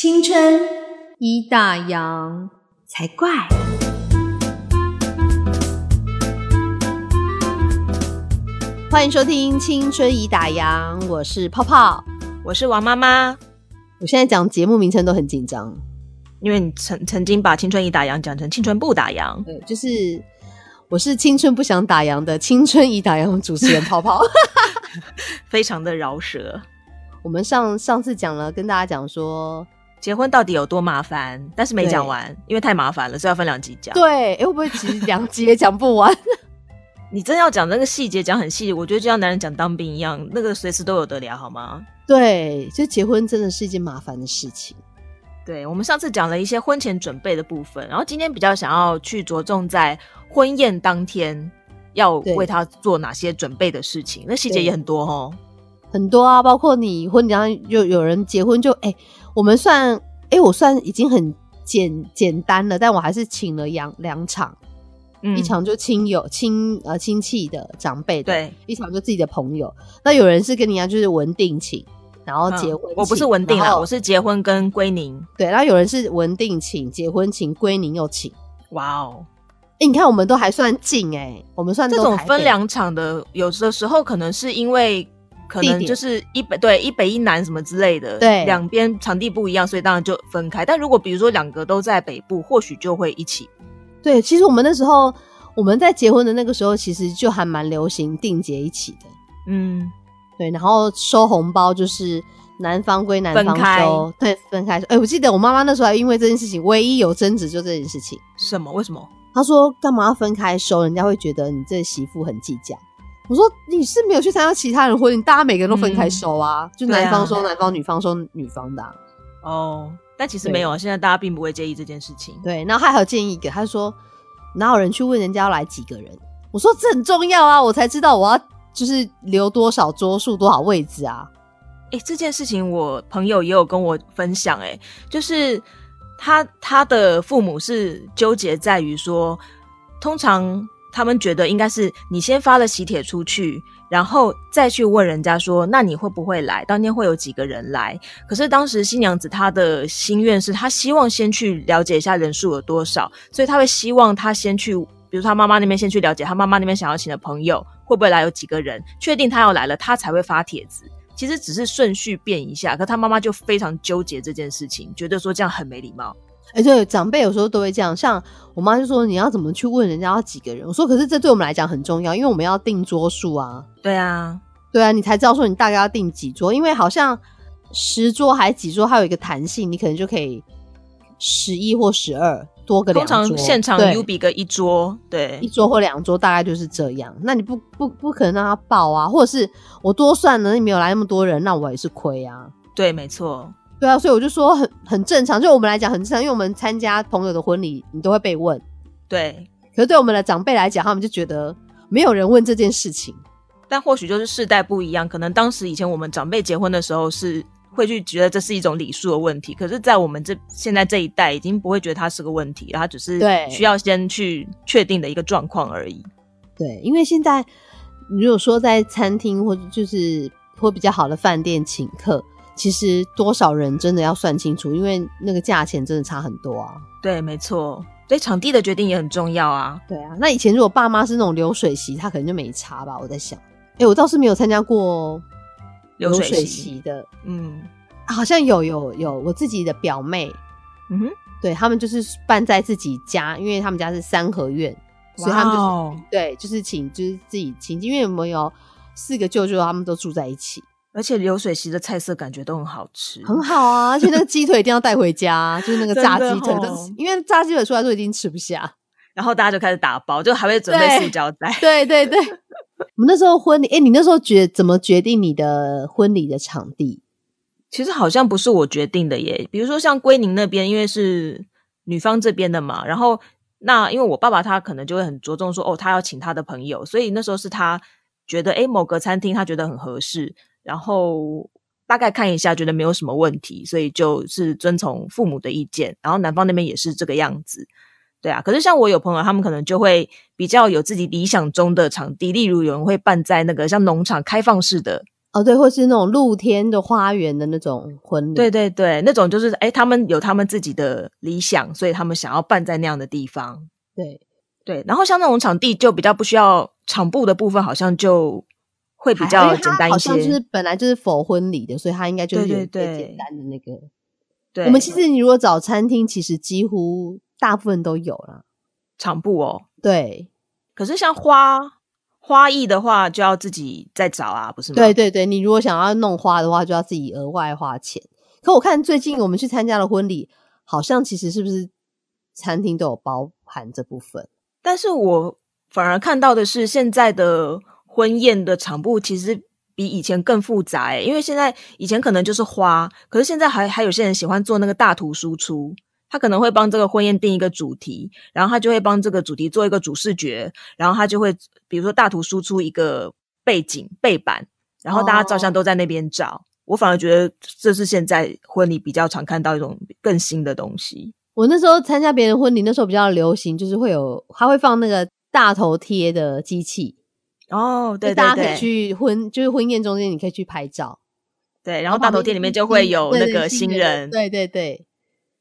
青春一大洋才怪。欢迎收听《青春已打烊》，我是泡泡，我是王妈妈。我现在讲节目名称都很紧张，因为你曾曾经把《青春已打烊》讲成《青春不打烊》。对，就是我是青春不想打烊的《青春已打烊》主持人泡泡，非常的饶舌。我们上上次讲了，跟大家讲说结婚到底有多麻烦，但是没讲完，因为太麻烦了，所以要分两集讲。对，哎，会不会其实两集也讲不完？你真要讲那个细节，讲很细，我觉得就像男人讲当兵一样，那个随时都有得聊，好吗？对，就结婚真的是一件麻烦的事情。对，我们上次讲了一些婚前准备的部分，然后今天比较想要去着重在婚宴当天要为他做哪些准备的事情，那细节也很多哦，很多啊，包括你婚礼上就有人结婚，就哎，我们算哎，我算已经很简简单了，但我还是请了两两场。一场就亲友亲呃亲戚的长辈的，对，一场就自己的朋友。那有人是跟你一样，就是文定请，然后结婚。我不是文定啊，我是结婚跟归宁。对，然后有人是文定请，结婚请，归宁又请。哇哦，哎，你看我们都还算近哎，我们算这种分两场的，有的时候可能是因为可能就是一北对一北一南什么之类的，对，两边场地不一样，所以当然就分开。但如果比如说两个都在北部，或许就会一起。对，其实我们那时候我们在结婚的那个时候，其实就还蛮流行定结一起的。嗯，对，然后收红包就是男方归男方收，对，分开收。哎，我记得我妈妈那时候还因为这件事情，唯一有争执就这件事情。什么？为什么？她说干嘛要分开收？人家会觉得你这媳妇很计较。我说你是没有去参加其他人婚礼，大家每个人都分开收啊，就男方收男方，女方收女方的。哦。但其实没有啊，现在大家并不会介意这件事情。对，然后他还有建议一个，他说哪有人去问人家要来几个人？我说这很重要啊，我才知道我要就是留多少桌数、多少位置啊。哎，这件事情我朋友也有跟我分享，哎，就是他他的父母是纠结在于说，通常他们觉得应该是你先发了喜帖出去。然后再去问人家说，那你会不会来？当天会有几个人来？可是当时新娘子她的心愿是，她希望先去了解一下人数有多少，所以她会希望她先去，比如她妈妈那边先去了解，她妈妈那边想要请的朋友会不会来，有几个人，确定她要来了，她才会发帖子。其实只是顺序变一下，可她妈妈就非常纠结这件事情，觉得说这样很没礼貌。哎，对，长辈有时候都会这样。像我妈就说：“你要怎么去问人家要几个人？”我说：“可是这对我们来讲很重要，因为我们要定桌数啊。”对啊，对啊，你才知道说你大概要定几桌，因为好像十桌还几桌，还有一个弹性，你可能就可以十一或十二多个两桌。通常现场 U 比个一桌，对，一桌或两桌大概就是这样。那你不不不可能让他爆啊，或者是我多算了，你没有来那么多人，那我也是亏啊。对，没错。对啊，所以我就说很很正常，就我们来讲很正常，因为我们参加朋友的婚礼，你都会被问。对，可是对我们的长辈来讲，他们就觉得没有人问这件事情。但或许就是世代不一样，可能当时以前我们长辈结婚的时候是会去觉得这是一种礼数的问题，可是，在我们这现在这一代已经不会觉得它是个问题，它只是需要先去确定的一个状况而已。对，因为现在如果说在餐厅或者就是或比较好的饭店请客。其实多少人真的要算清楚，因为那个价钱真的差很多啊。对，没错，所以场地的决定也很重要啊。对啊，那以前如果爸妈是那种流水席，他可能就没差吧。我在想，哎，我倒是没有参加过流水席的。嗯，好像有有有，我自己的表妹，嗯哼，对他们就是办在自己家，因为他们家是三合院，所以他们就是对，就是请就是自己请，因为我们有四个舅舅，他们都住在一起。而且流水席的菜色感觉都很好吃，很好啊！而且那个鸡腿一定要带回家，就是那个炸鸡腿，因为炸鸡腿出来都已经吃不下，然后大家就开始打包，就还会准备塑胶袋。对对对，我们那时候婚礼，哎，你那时候决怎么决定你的婚礼的场地？其实好像不是我决定的耶。比如说像归宁那边，因为是女方这边的嘛，然后那因为我爸爸他可能就会很着重说，哦，他要请他的朋友，所以那时候是他觉得，哎，某个餐厅他觉得很合适。然后大概看一下，觉得没有什么问题，所以就是遵从父母的意见。然后男方那边也是这个样子，对啊。可是像我有朋友，他们可能就会比较有自己理想中的场地，例如有人会办在那个像农场开放式的哦，对，或是那种露天的花园的那种婚礼，对对对，那种就是哎，他们有他们自己的理想，所以他们想要办在那样的地方。对对，然后像那种场地就比较不需要场布的部分，好像就会比较简单一些。好像就是本来就是否婚礼的，所以他应该就是最简单的那个。对，我们其实你如果找餐厅，其实几乎大部分都有了场布哦。对，可是像花。花艺的话就要自己再找啊，不是吗？对对对，你如果想要弄花的话，就要自己额外花钱。可我看最近我们去参加的婚礼，好像其实是不是餐厅都有包含这部分？但是我反而看到的是，现在的婚宴的场布其实比以前更复杂诶，因为现在以前可能就是花，可是现在还还有些人喜欢做那个大图输出。他可能会帮这个婚宴定一个主题，然后他就会帮这个主题做一个主视觉，然后他就会比如说大图输出一个背景背板，然后大家照相都在那边照。我反而觉得这是现在婚礼比较常看到一种更新的东西。我那时候参加别人婚礼，那时候比较流行，就是会有他会放那个大头贴的机器哦，对，大家可以去婚就是婚宴中间你可以去拍照，对，然后大头贴里面就会有那个新人，对对对。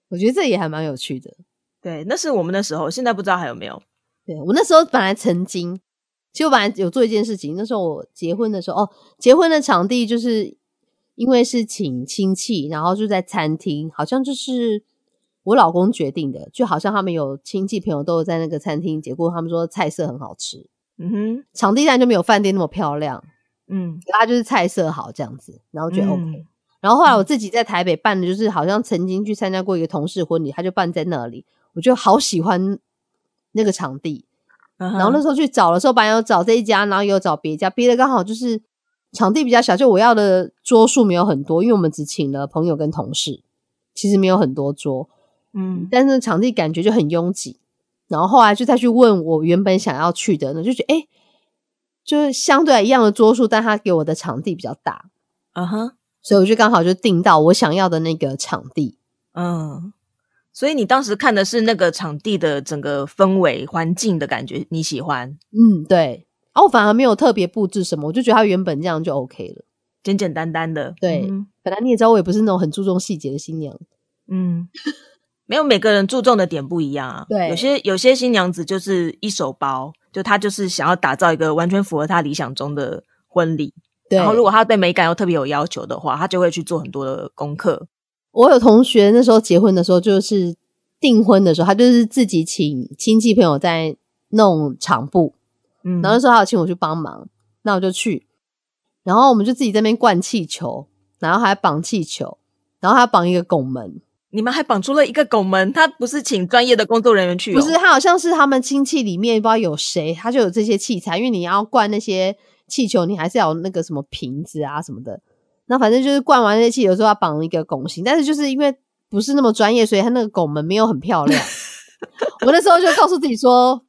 我觉得这也还蛮有趣的，对，那是我们那时候，现在不知道还有没有。对我那时候本来曾经，其实我本来有做一件事情，那时候我结婚的时候，哦，结婚的场地就是因为是请亲戚，然后就在餐厅，好像就是我老公决定的，就好像他们有亲戚朋友都有在那个餐厅结果，他们说菜色很好吃，嗯哼，场地上就没有饭店那么漂亮，嗯，它就是菜色好这样子，然后觉得 OK。然后后来我自己在台北办的，就是好像曾经去参加过一个同事婚礼，他就办在那里，我就好喜欢那个场地。然后那时候去找的时候，本来有找这一家，然后有找别家，别的刚好就是场地比较小，就我要的桌数没有很多，因为我们只请了朋友跟同事，其实没有很多桌。嗯，但是场地感觉就很拥挤。然后后来就再去问我原本想要去的，呢，就觉得哎，就是相对一样的桌数，但他给我的场地比较大。嗯哼。所以我就刚好就订到我想要的那个场地，嗯，所以你当时看的是那个场地的整个氛围环境的感觉，你喜欢？嗯，对。啊，我反而没有特别布置什么，我就觉得他原本这样就 OK 了，简简单单的。对，本来你也知道，我也不是那种很注重细节的新娘。嗯，没有每个人注重的点不一样啊。对，有些有些新娘子就是一手包，就她就是想要打造一个完全符合她理想中的婚礼。然后，如果她对美感又特别有要求的话，她就会去做很多的功课。我有同学那时候结婚的时候，就是订婚的时候，他就是自己请亲戚朋友在弄场布，嗯，然后说他有请我去帮忙，那我就去。然后我们就自己在那边灌气球，然后还绑气球，然后还绑一个拱门。你们还绑出了一个拱门？他不是请专业的工作人员去？不是，他好像是他们亲戚里面不知道有谁，他就有这些器材，因为你要灌那些。气球你还是要那个什么瓶子啊什么的，那反正就是灌完那些气球之后要绑一个拱形，但是就是因为不是那么专业，所以他那个拱门没有很漂亮。我那时候就告诉自己说，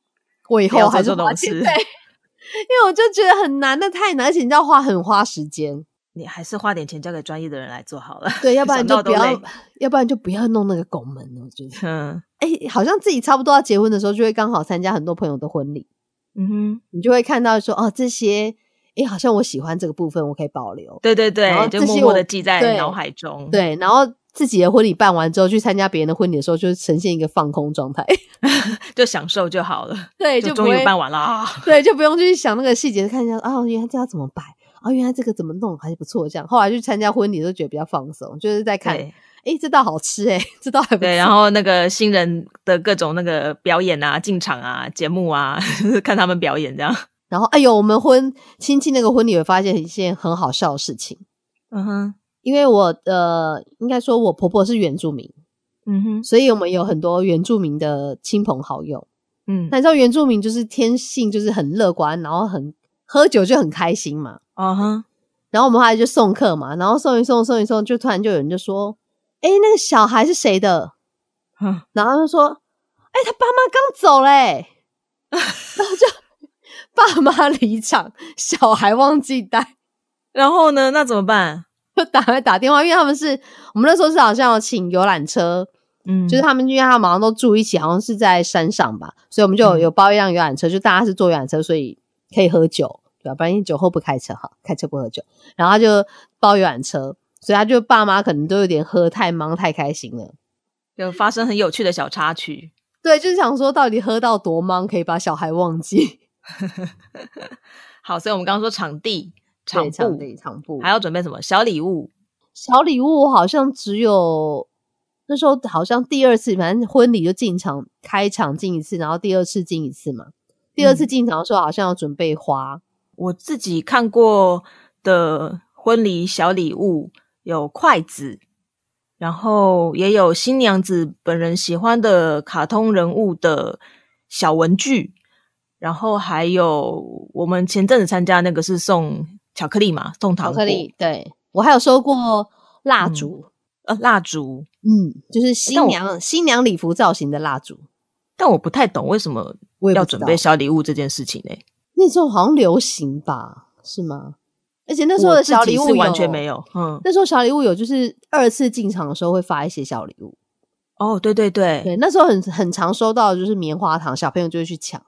我以后还是花钱，对，因为我就觉得很难，那太难，而且你要花很花时间，你还是花点钱交给专业的人来做好了。对，要 不然就不要，要不然就不要弄那个拱门了。我觉得，嗯，哎，好像自己差不多要结婚的时候，就会刚好参加很多朋友的婚礼，嗯哼，你就会看到说，哦，这些。哎，好像我喜欢这个部分，我可以保留。对对对，就默默的记在脑海中。对，然后自己的婚礼办完之后，去参加别人的婚礼的时候，就是呈现一个放空状态，就享受就好了。对，就终于办完了。对，就不用去想那个细节，看一下啊，原来这要怎么摆啊，原来这个怎么弄还是不错。这样后来去参加婚礼都觉得比较放松，就是在看，哎，这道好吃哎，这道还不错。对，然后那个新人的各种那个表演啊、进场啊、节目啊，看他们表演这样。然后，哎呦，我们婚亲戚那个婚礼，我发现一件很好笑的事情。嗯哼，因为我的应该说，我婆婆是原住民，嗯哼，所以我们有很多原住民的亲朋好友。嗯，那你知道原住民就是天性就是很乐观，然后很喝酒就很开心嘛。嗯哼，然后我们后来就送客嘛，然后送一送，送一送，就突然就有人就说：“哎，那个小孩是谁的？”嗯，然后就说：“哎，他爸妈刚走嘞。”然后就。爸妈离场，小孩忘记带，然后呢？那怎么办？就打来打电话，因为他们是我们那时候是好像要请游览车，嗯，就是他们因为他们马上都住一起，好像是在山上吧，所以我们就有包一辆游览车，就大家是坐游览车，所以可以喝酒，对，不然酒后不开车哈，开车不喝酒。然后他就包游览车，所以他就爸妈可能都有点喝太忙太开心了，有发生很有趣的小插曲。对，就是想说到底喝到多忙可以把小孩忘记。好，所以我们刚刚说场地、场地、场布，还要准备什么小礼物？小礼物好像只有那时候好像第二次，反正婚礼就进场开场进一次，然后第二次进一次嘛。第二次进场的时候好像要准备花。我自己看过的婚礼小礼物有筷子，然后也有新娘子本人喜欢的卡通人物的小文具，然后还有我们前阵子参加那个是送巧克力嘛，送糖果。对。我还有收过蜡烛，呃，蜡烛，嗯，就是新娘新娘礼服造型的蜡烛。但我不太懂为什么要准备小礼物这件事情呢？那时候好像流行吧，是吗？而且那时候的小礼物完全没有，嗯，那时候小礼物有就是二次进场的时候会发一些小礼物。哦，对对对，对，那时候很很常收到就是棉花糖，小朋友就会去抢，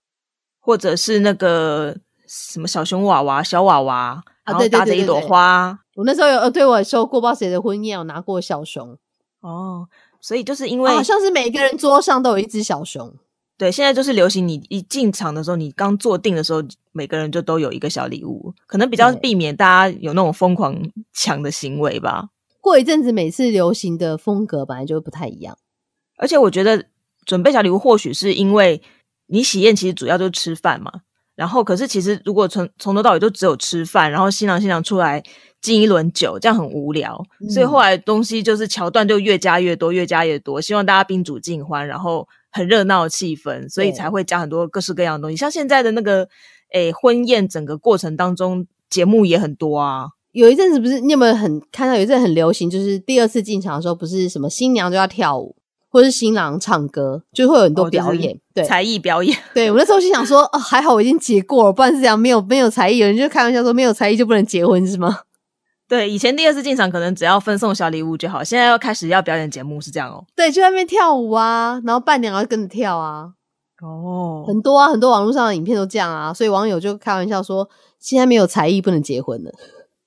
或者是那个什么小熊娃娃、小娃娃。然后搭着一朵花，我那时候有呃，对我收过，不知道谁的婚宴，我拿过小熊哦，所以就是因为好像是每个人桌上都有一只小熊，对，现在就是流行，你一进场的时候，你刚坐定的时候，每个人就都有一个小礼物，可能比较避免大家有那种疯狂抢的行为吧。过一阵子，每次流行的风格本来就不太一样，而且我觉得准备小礼物，或许是因为你喜宴其实主要就是吃饭嘛。然后，可是其实如果从从头到尾就只有吃饭，然后新郎新娘出来敬一轮酒，这样很无聊。所以后来东西就是桥段就越加越多，越加越多，希望大家宾主尽欢，然后很热闹的气氛，所以才会加很多各式各样的东西。像现在的那个诶婚宴，整个过程当中节目也很多啊。有一阵子不是你有没有很看到有一阵很流行，就是第二次进场的时候，不是什么新娘就要跳舞。或是新郎唱歌，就会有很多表演，对才艺表演。对我那时候就想说，哦，还好我已经结过了，不然是这样，没有没有才艺，有人就开玩笑说，没有才艺就不能结婚是吗？对，以前第二次进场可能只要分送小礼物就好，现在要开始要表演节目是这样哦。对，就在那边跳舞啊，然后伴娘要跟着跳啊。哦，很多啊，很多网络上的影片都这样啊，所以网友就开玩笑说，现在没有才艺不能结婚了。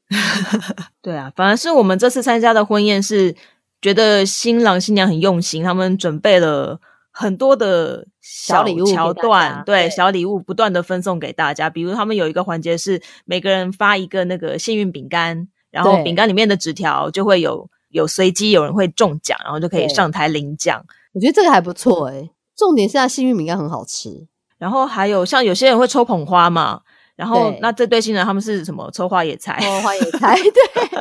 对啊，反而是我们这次参加的婚宴是。觉得新郎新娘很用心，他们准备了很多的小礼物桥段，对小礼物不断的分送给大家。比如他们有一个环节是每个人发一个那个幸运饼干，然后饼干里面的纸条就会有有随机有人会中奖，然后就可以上台领奖。我觉得这个还不错哎，重点是它幸运饼干很好吃。然后还有像有些人会抽捧花嘛，然后那这对新人他们是什么抽花野菜？抽花野菜，对，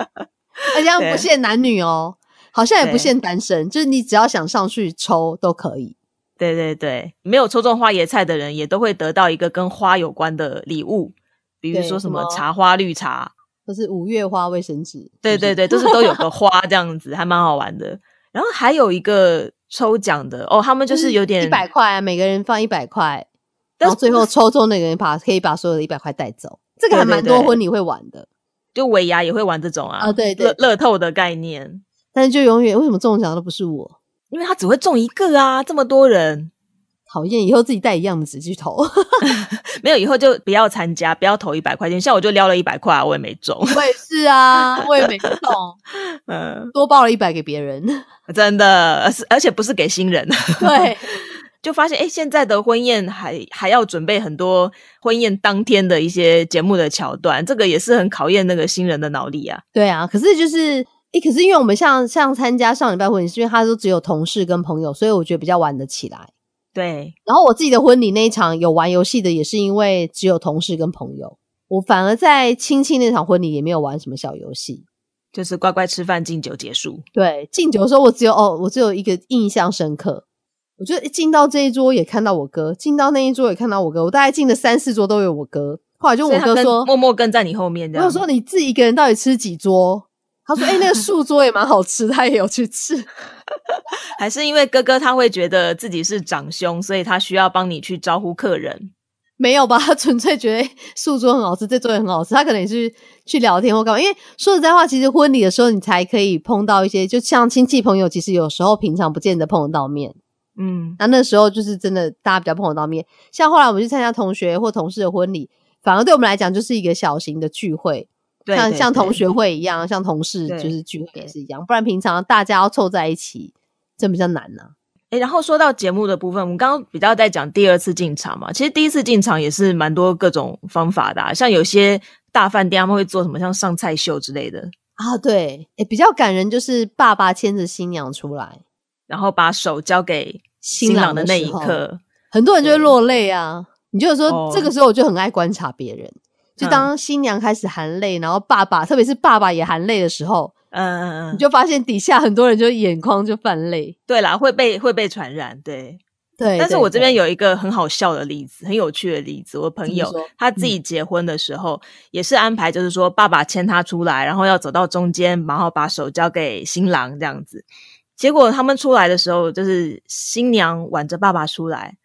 而且不限男女哦。好像也不限单身，就是你只要想上去抽都可以。对对对，没有抽中花椰菜的人也都会得到一个跟花有关的礼物，比如说什么茶花绿茶，或是五月花卫生纸。对对对，都是都有个花这样子，还蛮好玩的。然后还有一个抽奖的哦，他们就是有点一百块，每个人放一百块，然后最后抽中那个人把可以把所有的一百块带走。这个还蛮多婚礼会玩的，就尾牙也会玩这种啊。啊，对对，乐乐透的概念。但是就永远为什么中奖的都不是我？因为他只会中一个啊！这么多人讨厌，以后自己带一样的纸去投。没有，以后就不要参加，不要投一百块钱。像我就撩了一百块，我也没中。我也是啊，我也没中。嗯，多报了一百给别人，真的，而而且不是给新人。对，就发现哎，现在的婚宴还还要准备很多婚宴当天的一些节目的桥段，这个也是很考验那个新人的脑力啊。对啊，可是就是。诶，可是因为我们像像参加上礼拜婚礼，是因为他都只有同事跟朋友，所以我觉得比较玩得起来。对，然后我自己的婚礼那一场有玩游戏的，也是因为只有同事跟朋友。我反而在亲戚那场婚礼也没有玩什么小游戏，就是乖乖吃饭敬酒结束。对，敬酒的时候我只有哦，我只有一个印象深刻，我觉得进到这一桌也看到我哥，进到那一桌也看到我哥，我大概进了三四桌都有我哥。后来就我哥说，默默跟在你后面。我说你自己一个人到底吃几桌？他说：“哎，那个树桌也蛮好吃，他也有去吃。还是因为哥哥他会觉得自己是长兄，所以他需要帮你去招呼客人？没有吧？他纯粹觉得树桌很好吃，这桌也很好吃。他可能也是去聊天或干嘛。因为说实在话，其实婚礼的时候你才可以碰到一些，就像亲戚朋友，其实有时候平常不见得碰得到面。嗯，那那时候就是真的大家比较碰得到面。像后来我们去参加同学或同事的婚礼。”反而对我们来讲就是一个小型的聚会，像像同学会一样，像同事就是聚会也是一样。不然平常大家要凑在一起，这比较难呢。哎，然后说到节目的部分，我们刚刚比较在讲第二次进场嘛，其实第一次进场也是蛮多各种方法的，像有些大饭店他们会做什么像上菜秀之类的啊，对，哎，比较感人就是爸爸牵着新娘出来，然后把手交给新郎的那一刻，很多人就会落泪啊。你就说这个时候我就很爱观察别人，就当新娘开始含泪，然后爸爸特别是爸爸也含泪的时候。嗯嗯嗯，你就发现底下很多人就眼眶就泛泪。对啦，会被会被传染，对对。但是我这边有一个很好笑的例子，很有趣的例子。我朋友他自己结婚的时候也是安排，就是说爸爸牵他出来，然后要走到中间，然后把手交给新郎这样子。结果他们出来的时候，就是新娘挽着爸爸出来，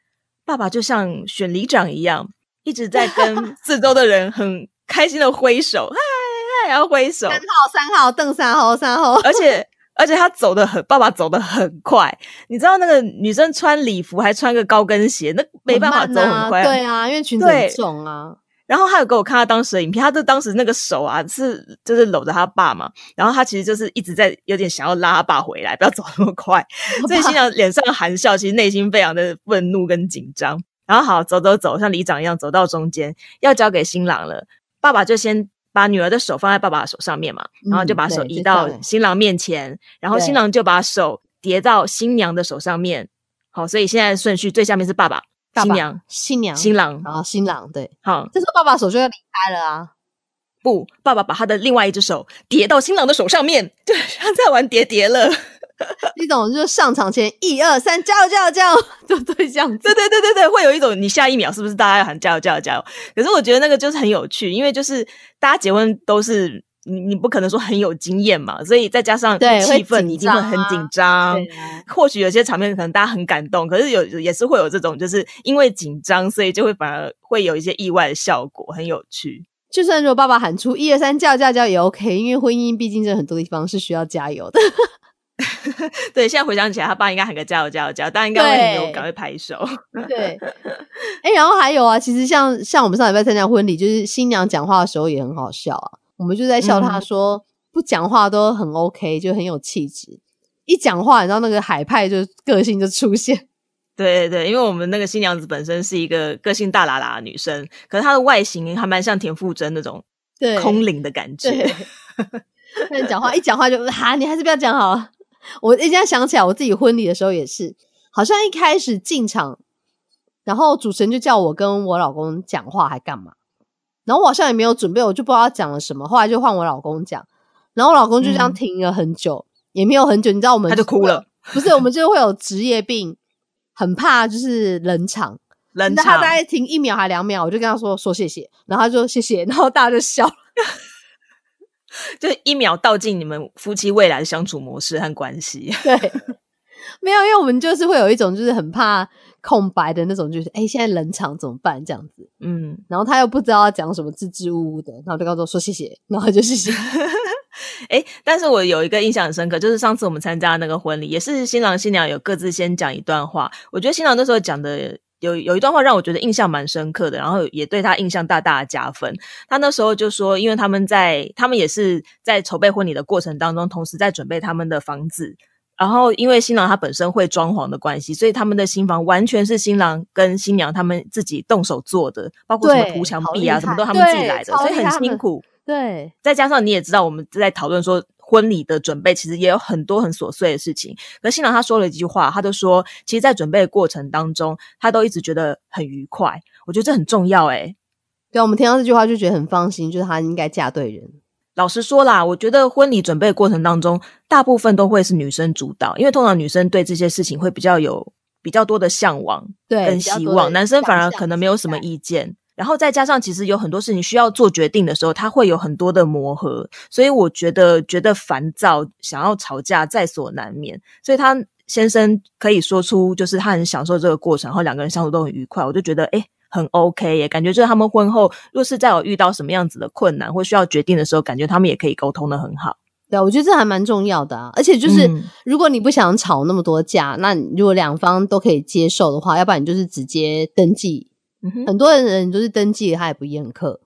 爸爸就像选里长一样，一直在跟 四周的人很开心的挥手。嗨，然后挥手，三号三号邓三号三号，而且而且他走的很，爸爸走的很快。你知道那个女生穿礼服还穿个高跟鞋，那没办法走很快。对啊，因为裙子很重啊。然后他有给我看他当时的影片，他就当时那个手啊是就是搂着他爸嘛，然后他其实就是一直在有点想要拉他爸回来，不要走那么快。所以新娘脸上含笑，其实内心非常的愤怒跟紧张。然后好走走走，像里长一样走到中间，要交给新郎了，爸爸就先。把女儿的手放在爸爸的手上面嘛，然后就把手移到新郎面前，然后新郎就把手叠到新娘的手上面。好，所以现在顺序最下面是爸爸、新娘、新娘、新郎，然后新郎。对，好，这时候爸爸手就要离开了啊。不，爸爸把他的另外一只手叠到新郎的手上面，对，他在玩叠叠了。一种就是上场前一二三叫叫叫，就对这样子。对对对对对，会有一种你下一秒是不是大家要喊加油加油加油？可是我觉得那个就是很有趣，因为就是大家结婚都是你你不可能说很有经验嘛，所以再加上气氛一定会很紧张。或许有些场面可能大家很感动，可是有也是会有这种就是因为紧张，所以就会反而会有一些意外的效果，很有趣。就算如果爸爸喊出一二三叫叫叫也 OK，因为婚姻毕竟在很多地方是需要加油的。对，现在回想起来，他爸应该喊个加油加油加油，大家应该会很有感，会拍手。对，哎，然后还有啊，其实像像我们上礼拜参加婚礼，就是新娘讲话的时候也很好笑啊，我们就在笑她说不讲话都很 OK，就很有气质，一讲话，你知道那个海派就个性就出现。对对对，因为我们那个新娘子本身是一个个性大喇喇的女生，可是她的外形还蛮像田馥甄那种空灵的感觉。但讲话一讲话就哈，你还是不要讲好了。我一下想起来，我自己婚礼的时候也是，好像一开始进场，然后主持人就叫我跟我老公讲话，还干嘛？然后我好像也没有准备，我就不知道讲了什么。后来就换我老公讲，然后我老公就这样停了很久，也没有很久。你知道我们他就哭了，不是我们就是会有职业病，很怕就是冷场。冷场，他大概停一秒还两秒，我就跟他说说谢谢，然后他说谢谢，然后大家就笑。就一秒倒进你们夫妻未来的相处模式和关系。对，没有，因为我们就是会有一种就是很怕空白的那种，就是哎，现在冷场怎么办？这样子，嗯，然后他又不知道要讲什么，支支吾吾的，然后就告诉我说谢谢，然后就谢谢。哎，但是我有一个印象很深刻，就是上次我们参加那个婚礼，也是新郎新娘有各自先讲一段话，我觉得新郎那时候讲的。有有一段话让我觉得印象蛮深刻的，然后也对他印象大大的加分。他那时候就说，因为他们在他们也是在筹备婚礼的过程当中，同时在准备他们的房子。然后因为新郎他本身会装潢的关系，所以他们的新房完全是新郎跟新娘他们自己动手做的，包括什么涂墙壁啊，什么都他们自己来的，所以很辛苦。对，再加上你也知道，我们在讨论说。婚礼的准备其实也有很多很琐碎的事情，可新郎他说了一句话，他就说，其实，在准备的过程当中，他都一直觉得很愉快。我觉得这很重要，诶对，我们听到这句话就觉得很放心，就是他应该嫁对人。老实说啦，我觉得婚礼准备过程当中，大部分都会是女生主导，因为通常女生对这些事情会比较有比较多的向往跟希望，男生反而可能没有什么意见。然后再加上，其实有很多事情需要做决定的时候，他会有很多的磨合，所以我觉得觉得烦躁，想要吵架在所难免。所以他先生可以说出，就是他很享受这个过程，然后两个人相处都很愉快，我就觉得诶很 OK 耶。感觉就是他们婚后若是再有遇到什么样子的困难或需要决定的时候，感觉他们也可以沟通的很好。对，我觉得这还蛮重要的啊。而且就是如果你不想吵那么多架，那如果两方都可以接受的话，要不然你就是直接登记。很多人就是登记他也不宴客，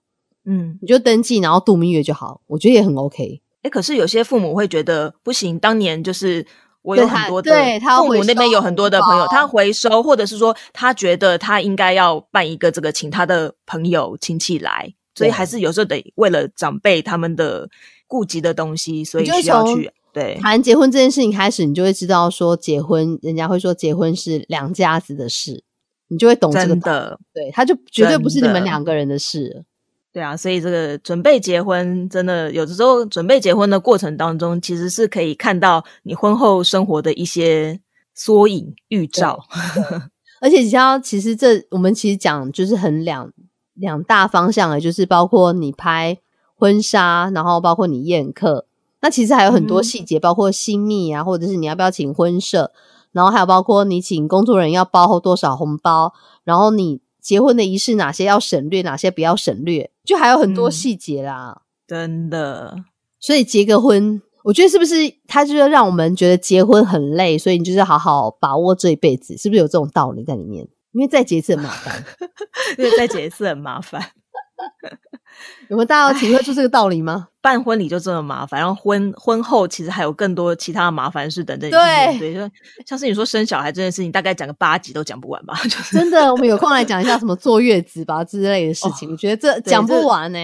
嗯，你就登记然后度蜜月就好，我觉得也很 OK。哎，可是有些父母会觉得不行，当年就是我有很多的父母那边有很多的朋友，他回收，或者是说他觉得他应该要办一个这个，请他的朋友亲戚来，所以还是有时候得为了长辈他们的顾及的东西，所以需要去对。谈结婚这件事情开始，你就会知道说结婚，人家会说结婚是两家子的事，你就会懂这个的，对，他就绝对不是你们两个人的事。对啊，所以这个准备结婚，真的有的时候准备结婚的过程当中，其实是可以看到你婚后生活的一些缩影预兆。而且你知道，其实这我们其实讲就是很两两大方向的，就是包括你拍婚纱，然后包括你宴客，那其实还有很多细节，包括新密啊，或者是你要不要请婚摄，然后还有包括你请工作人员要包多少红包，然后你。结婚的仪式哪些要省略，哪些不要省略，就还有很多细节啦。真的，所以结个婚，我觉得是不是他就是让我们觉得结婚很累，所以你就是好好把握这一辈子，是不是有这种道理在里面？因为再结一次很麻烦，因为再结一次很麻烦。有没有大家体会出这个道理吗？办婚礼就这么麻烦，然后婚婚后其实还有更多其他的麻烦事等等。对对，就像是你说生小孩这件事情，大概讲个八集都讲不完吧。真的，我们有空来讲一下什么坐月子吧之类的事情。我觉得这讲不完呢，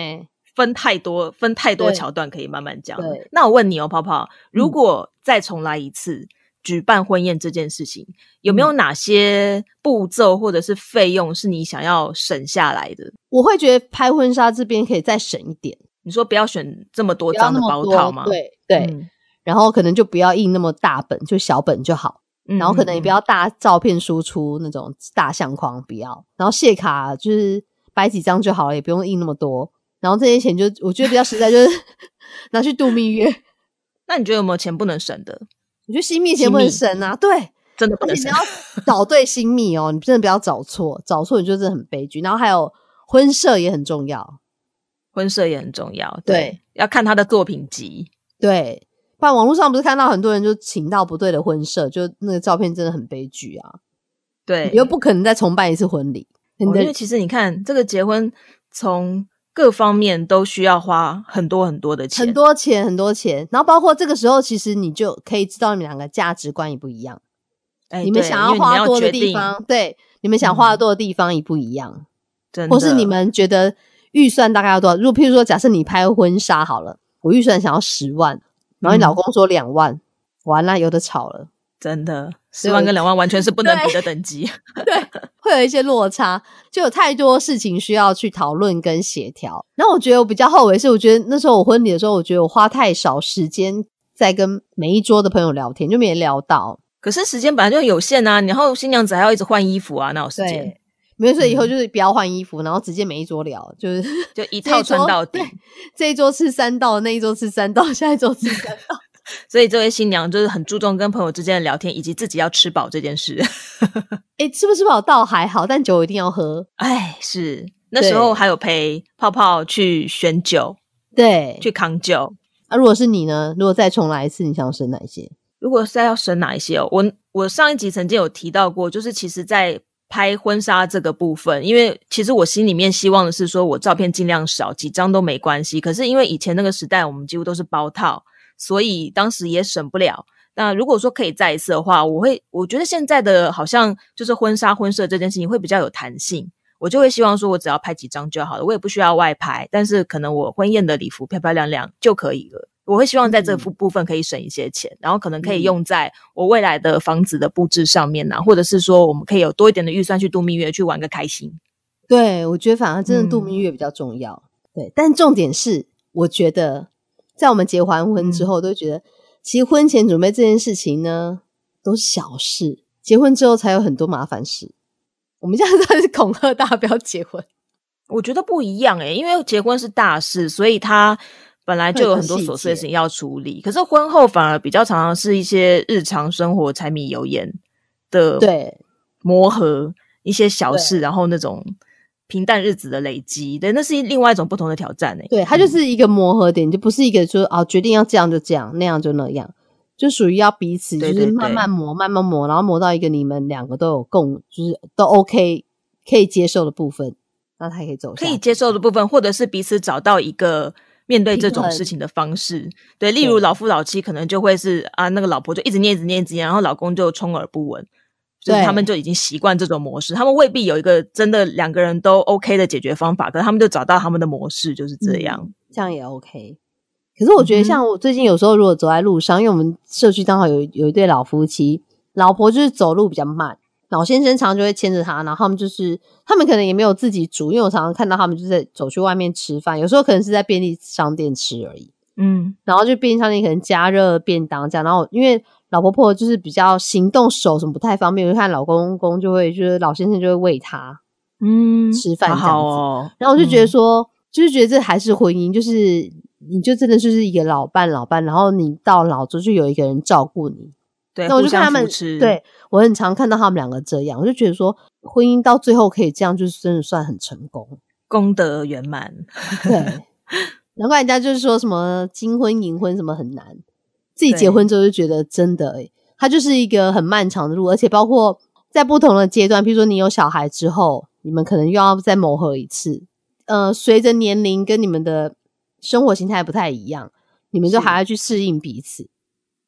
分太多，分太多桥段可以慢慢讲。那我问你哦，泡泡，如果再重来一次？举办婚宴这件事情，有没有哪些步骤或者是费用是你想要省下来的？我会觉得拍婚纱这边可以再省一点。你说不要选这么多张的包套吗？对对，然后可能就不要印那么大本，就小本就好。然后可能也不要大照片输出那种大相框，不要。然后谢卡就是摆几张就好了，也不用印那么多。然后这些钱就我觉得比较实在，就是 拿去度蜜月。那你觉得有没有钱不能省的？我觉得新蜜钱不能省啊，对，真的不能。你要找对新密哦，你真的不要找错，找错你就真的很悲剧。然后还有婚摄也很重要，婚摄也很重要，对，要看他的作品集，对。不然网络上不是看到很多人就请到不对的婚摄，就那个照片真的很悲剧啊。对，你又不可能再重办一次婚礼，因为其实你看这个结婚从。各方面都需要花很多很多的钱，很多钱，很多钱。然后包括这个时候，其实你就可以知道你们两个价值观也不一样。哎，你们想要花多的地方，对，你们想花的多的地方也不一样。真的，或是你们觉得预算大概要多少？如果譬如说，假设你拍婚纱好了，我预算想要十万，然后你老公说两万，完了有的吵了。真的，十万跟两万完全是不能比的等级。对，会有一些落差，就有太多事情需要去讨论跟协调。那我觉得我比较后悔是，我觉得那时候我婚礼的时候，我觉得我花太少时间在跟每一桌的朋友聊天，就没聊到。可是时间本来就有限啊，然后新娘子还要一直换衣服啊，那有时间。没事，以后就是不要换衣服，然后直接每一桌聊，就是就一套穿到底。这一桌吃三道，那一桌吃三道，下一桌吃三道。所以这位新娘就是很注重跟朋友之间的聊天，以及自己要吃饱这件事。哎，吃不吃饱倒还好，但酒一定要喝。哎，是那时候还有陪泡泡去选酒，对，去扛酒。啊，如果是你呢？如果再重来一次，你想要生哪一些？如果是要生哪一些哦？我我上一集曾经有提到过，就是其实，在拍婚纱这个部分，因为其实我心里面希望的是说，我照片尽量少几张都没关系。可是因为以前那个时代，我们几乎都是包套。所以当时也省不了。那如果说可以再一次的话，我会我觉得现在的好像就是婚纱婚摄这件事情会比较有弹性，我就会希望说我只要拍几张就好了，我也不需要外拍，但是可能我婚宴的礼服漂漂亮亮就可以了。我会希望在这部部分可以省一些钱，然后可能可以用在我未来的房子的布置上面呢，或者是说我们可以有多一点的预算去度蜜月，去玩个开心。对，我觉得反而真的度蜜月比较重要。对，但重点是我觉得。在我们结完婚之后，都觉得其实婚前准备这件事情呢，都是小事。结婚之后才有很多麻烦事。我们现在在是恐吓大家不要结婚，我觉得不一样诶，因为结婚是大事，所以他本来就有很多琐碎的事情要处理。可是婚后反而比较常常是一些日常生活柴米油盐的对磨合一些小事，然后那种。平淡日子的累积，对，那是另外一种不同的挑战呢。对，它就是一个磨合点，就不是一个说哦，决定要这样就这样，那样就那样，就属于要彼此就是慢慢磨，慢慢磨，然后磨到一个你们两个都有共，就是都 OK，可以接受的部分，那他可以走。可以接受的部分，或者是彼此找到一个面对这种事情的方式。对，例如老夫老妻可能就会是啊，那个老婆就一直念、一直念、一直念，然后老公就充耳不闻。就是他们就已经习惯这种模式，他们未必有一个真的两个人都 OK 的解决方法，可他们就找到他们的模式，就是这样，这样也 OK。可是我觉得，像我最近有时候如果走在路上，因为我们社区刚好有有一对老夫妻，老婆就是走路比较慢，老先生常常就会牵着他，然后他们就是他们可能也没有自己煮，因为我常常看到他们就在走去外面吃饭，有时候可能是在便利商店吃而已，嗯，然后就便利商店可能加热便当这样，然后因为。老婆婆就是比较行动手什么不太方便，我就看老公公就会就是老先生就会喂她，嗯，吃饭这样子。然后我就觉得说，就是觉得这还是婚姻，就是你就真的就是一个老伴老伴，然后你到老之后就有一个人照顾你。对，那我就看他们，对我很常看到他们两个这样，我就觉得说，婚姻到最后可以这样，就是真的算很成功，功德圆满。对，难怪人家就是说什么金婚银婚什么很难。自己结婚之后就觉得真的，诶它就是一个很漫长的路，而且包括在不同的阶段，比如说你有小孩之后，你们可能又要再磨合一次。呃，随着年龄跟你们的生活形态不太一样，你们就还要去适应彼此。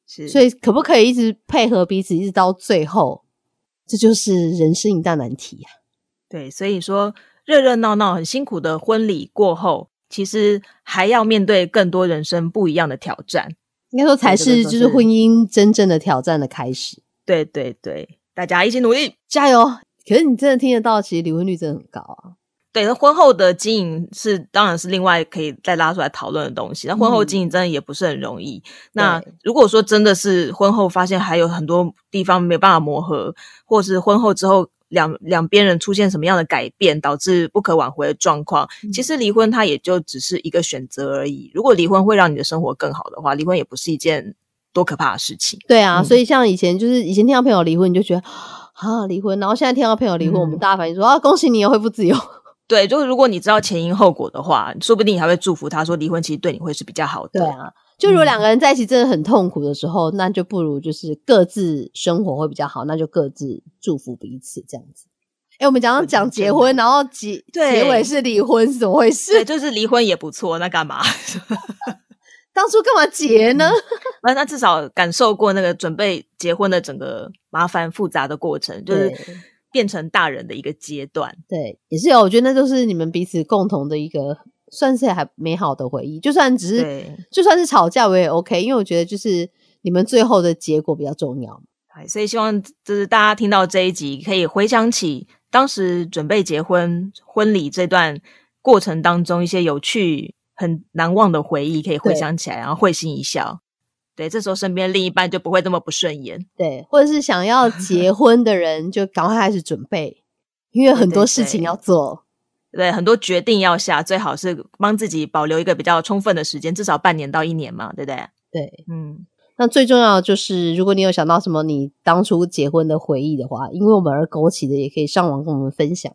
是，所以可不可以一直配合彼此，一直到最后？这就是人生一大难题呀。对，所以说热热闹闹、很辛苦的婚礼过后，其实还要面对更多人生不一样的挑战。应该说才是就是婚姻真正的挑战的开始。对对对，大家一起努力，加油！可是你真的听得到，其实离婚率真的很高啊。对，那婚后的经营是当然是另外可以再拉出来讨论的东西。那婚后经营真的也不是很容易。那如果说真的是婚后发现还有很多地方没办法磨合，或是婚后之后。两两边人出现什么样的改变，导致不可挽回的状况？其实离婚它也就只是一个选择而已。如果离婚会让你的生活更好的话，离婚也不是一件多可怕的事情。对啊，所以像以前就是以前听到朋友离婚，你就觉得啊离婚，然后现在听到朋友离婚，我们大家反应说啊恭喜你恢复自由。对，就是如果你知道前因后果的话，说不定你还会祝福他说离婚其实对你会是比较好的。对啊。就如果两个人在一起真的很痛苦的时候，那就不如就是各自生活会比较好，那就各自祝福彼此这样子。哎，我们讲讲结婚，然后结结尾是离婚，是怎么回事？对，就是离婚也不错，那干嘛？当初干嘛结呢？那 那至少感受过那个准备结婚的整个麻烦复杂的过程，就是变成大人的一个阶段。对，也是有，我觉得那就是你们彼此共同的一个。算是还美好的回忆，就算只是就算是吵架我也 OK，因为我觉得就是你们最后的结果比较重要。所以希望就是大家听到这一集，可以回想起当时准备结婚婚礼这段过程当中一些有趣、很难忘的回忆，可以回想起来，然后会心一笑。对，这时候身边另一半就不会这么不顺眼。对，或者是想要结 婚的人，就赶快开始准备，因为很多事情要做。对，很多决定要下，最好是帮自己保留一个比较充分的时间，至少半年到一年嘛，对不对？对，嗯。那最重要的就是，如果你有想到什么你当初结婚的回忆的话，因为我们而勾起的，也可以上网跟我们分享。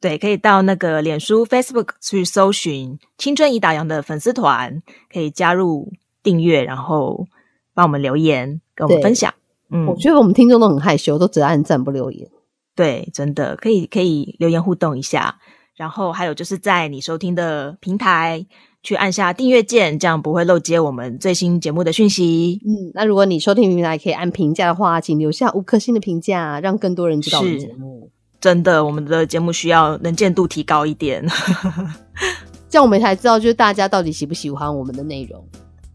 对，可以到那个脸书 Facebook 去搜寻“青春已打烊”的粉丝团，可以加入订阅，然后帮我们留言跟我们分享。嗯，我觉得我们听众都很害羞，都只按赞不留言。对，真的可以可以留言互动一下。然后还有就是在你收听的平台去按下订阅键，这样不会漏接我们最新节目的讯息。嗯，那如果你收听平台可以按评价的话，请留下五颗星的评价，让更多人知道我们节目。真的，我们的节目需要能见度提高一点，这样我们才知道就是大家到底喜不喜欢我们的内容。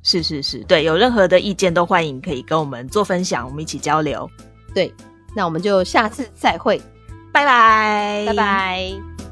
是是是，对，有任何的意见都欢迎可以跟我们做分享，我们一起交流。对，那我们就下次再会，拜拜，拜拜。